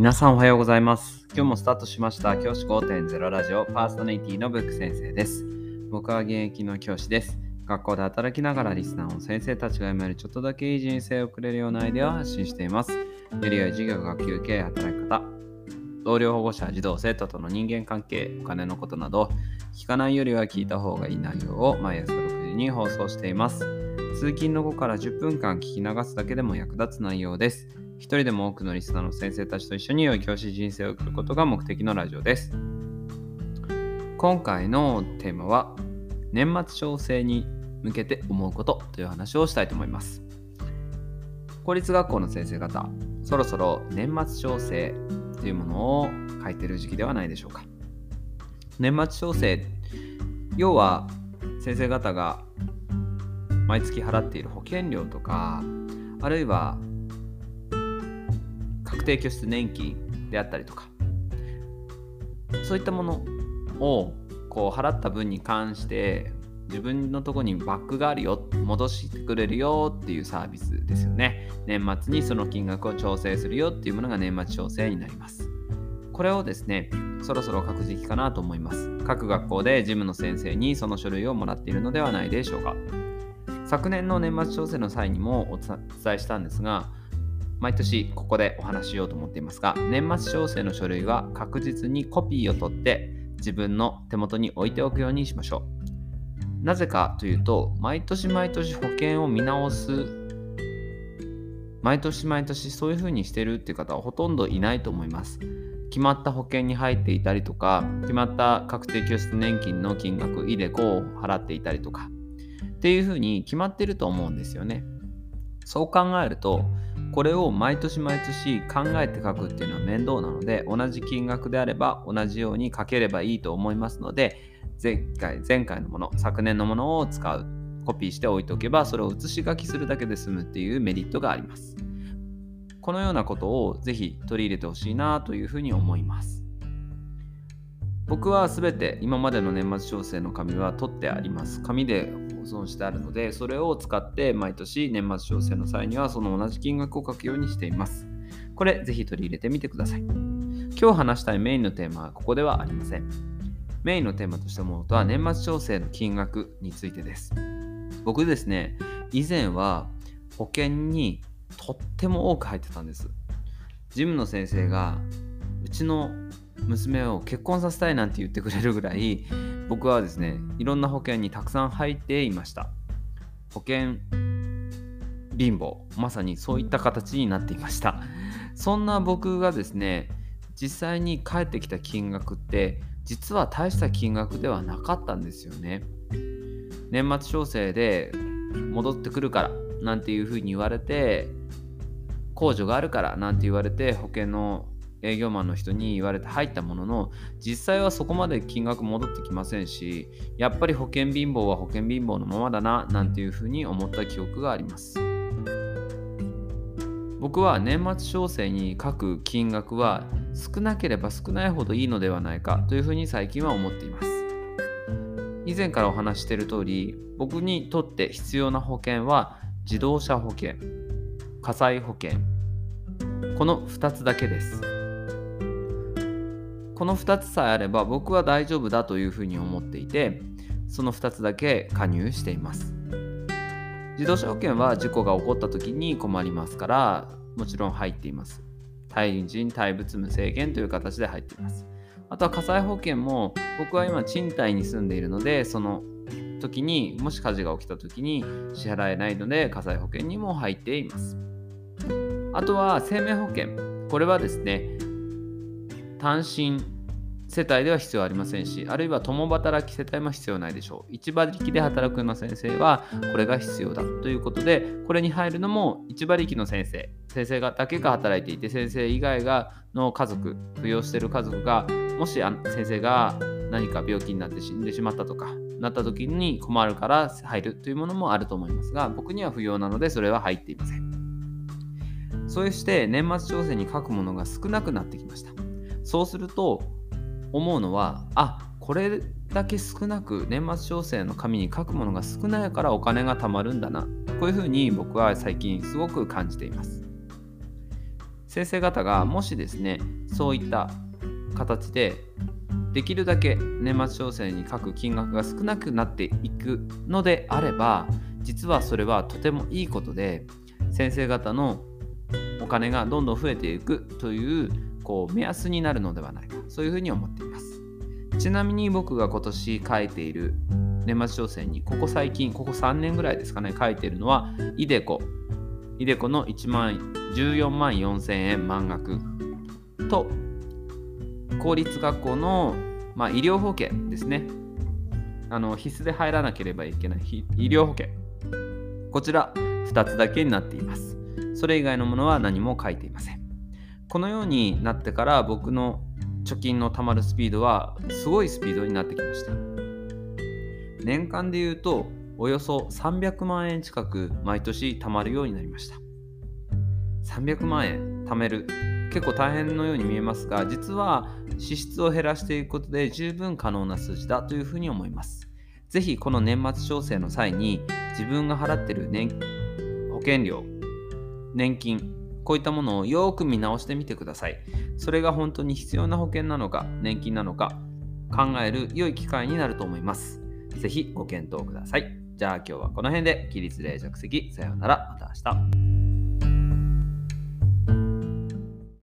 皆さんおはようございます。今日もスタートしました教師5.0ラジオパーソナリティのブック先生です。僕は現役の教師です。学校で働きながらリスナーを先生たちが読めるちょっとだけいい人生を送れるようなアイデアを発信しています。より良い授業、学級経営、働き方、同僚保護者、児童、生徒との人間関係、お金のことなど、聞かないよりは聞いた方がいい内容を毎朝6時に放送しています。通勤の後から10分間聞き流すだけでも役立つ内容です。一人でも多くのリスナーの先生たちと一緒に良い教師人生を送ることが目的のラジオです。今回のテーマは年末調整に向けて思うことという話をしたいと思います。公立学校の先生方、そろそろ年末調整というものを書いてる時期ではないでしょうか。年末調整、要は先生方が毎月払っている保険料とか、あるいは定拠出年金であったりとかそういったものをこう払った分に関して自分のとこにバックがあるよ戻してくれるよっていうサービスですよね。年末にその金額を調整するよっていうものが年末調整になります。これをですねそろそろ書く時期かなと思います。各学校で事務の先生にその書類をもらっているのではないでしょうか。昨年の年末調整の際にもお伝えしたんですが毎年ここでお話ししようと思っていますが年末調整の書類は確実にコピーを取って自分の手元に置いておくようにしましょう。なぜかというと毎年毎年保険を見直す毎年毎年そういうふうにしてるっていう方はほとんどいないと思います。決まった保険に入っていたりとか決まった確定拠出年金の金額イデコを払っていたりとかっていうふうに決まってると思うんですよね。そう考えるとこれを毎年毎年考えて書くっていうのは面倒なので同じ金額であれば同じように書ければいいと思いますので前回前回のもの昨年のものを使うコピーして置いておけばそれを写し書きするだけで済むっていうメリットがあります。このようなことをぜひ取り入れてほしいなというふうに思います。僕はすべて今までの年末調整の紙は取ってあります。紙で保存してあるのでそれを使って毎年年末調整の際にはその同じ金額を書くようにしています。これぜひ取り入れてみてください。今日話したいメインのテーマはここではありません。メインのテーマとして思うとは年末調整の金額についてです。僕ですね以前は保険にとっても多く入ってたんです。ジムの先生がうちの娘を結婚させたいなんて言ってくれるぐらい僕はですねいろんな保険にたくさん入っていました。保険貧乏まさにそういった形になっていました。そんな僕がですね実際に返ってきた金額って実は大した金額ではなかったんですよね。年末調整で戻ってくるからなんていうふうに言われて控除があるからなんて言われて保険の営業マンの人に言われて入ったものの実際はそこまで金額戻ってきませんしやっぱり保険貧乏は保険貧乏のままだななんていうふうに思った記憶があります。僕は年末調整に書く金額は少なければ少ないほどいいのではないかというふうに最近は思っています。以前からお話している通り僕にとって必要な保険は自動車保険火災保険この2つだけです。この2つさえあれば僕は大丈夫だというふうに思っていてその2つだけ加入しています。自動車保険は事故が起こった時に困りますからもちろん入っています。対人対物無制限という形で入っています。あとは火災保険も僕は今賃貸に住んでいるのでその時にもし火事が起きた時に支払えないので火災保険にも入っています。あとは生命保険。これはですね単身世帯では必要ありませんしあるいは共働き世帯も必要ないでしょう。一馬力で働くような先生はこれが必要だということでこれに入るのも一馬力の先生。先生がだけが働いていて先生以外がの家族扶養している家族がもし先生が何か病気になって死んでしまったとかなった時に困るから入るというものもあると思いますが僕には不要なのでそれは入っていません。そうして年末調整に書くものが少なくなってきました。そうすると思うのはあこれだけ少なく年末調整の紙に書くものが少ないからお金が貯まるんだな。こういうふうに僕は最近すごく感じています。先生方がもしですねそういった形でできるだけ年末調整に書く金額が少なくなっていくのであれば実はそれはとてもいいことで先生方のお金がどんどん増えていくというこう目安になるのではないか。そういうふうに思っています。ちなみに僕が今年書いている年末調整にここ最近ここ3年ぐらいですかね書いているのはイデコ。イデコの1万14万4000円満額。と公立学校の、まあ、医療保険ですね。あの必須で入らなければいけない医療保険。こちら2つだけになっています。それ以外のものは何も書いていません。このようになってから僕の貯金の貯まるスピードはすごいスピードになってきました。年間で言うとおよそ300万円近く毎年貯まるようになりました。300万円貯める結構大変のように見えますが実は支出を減らしていくことで十分可能な数字だというふうに思います。ぜひこの年末調整の際に自分が払ってる年保険料年金こういったものをよく見直してみてください。それが本当に必要な保険なのか年金なのか考える良い機会になると思います。ぜひご検討ください。じゃあ今日はこの辺で起立例着席。さようなら。また明日。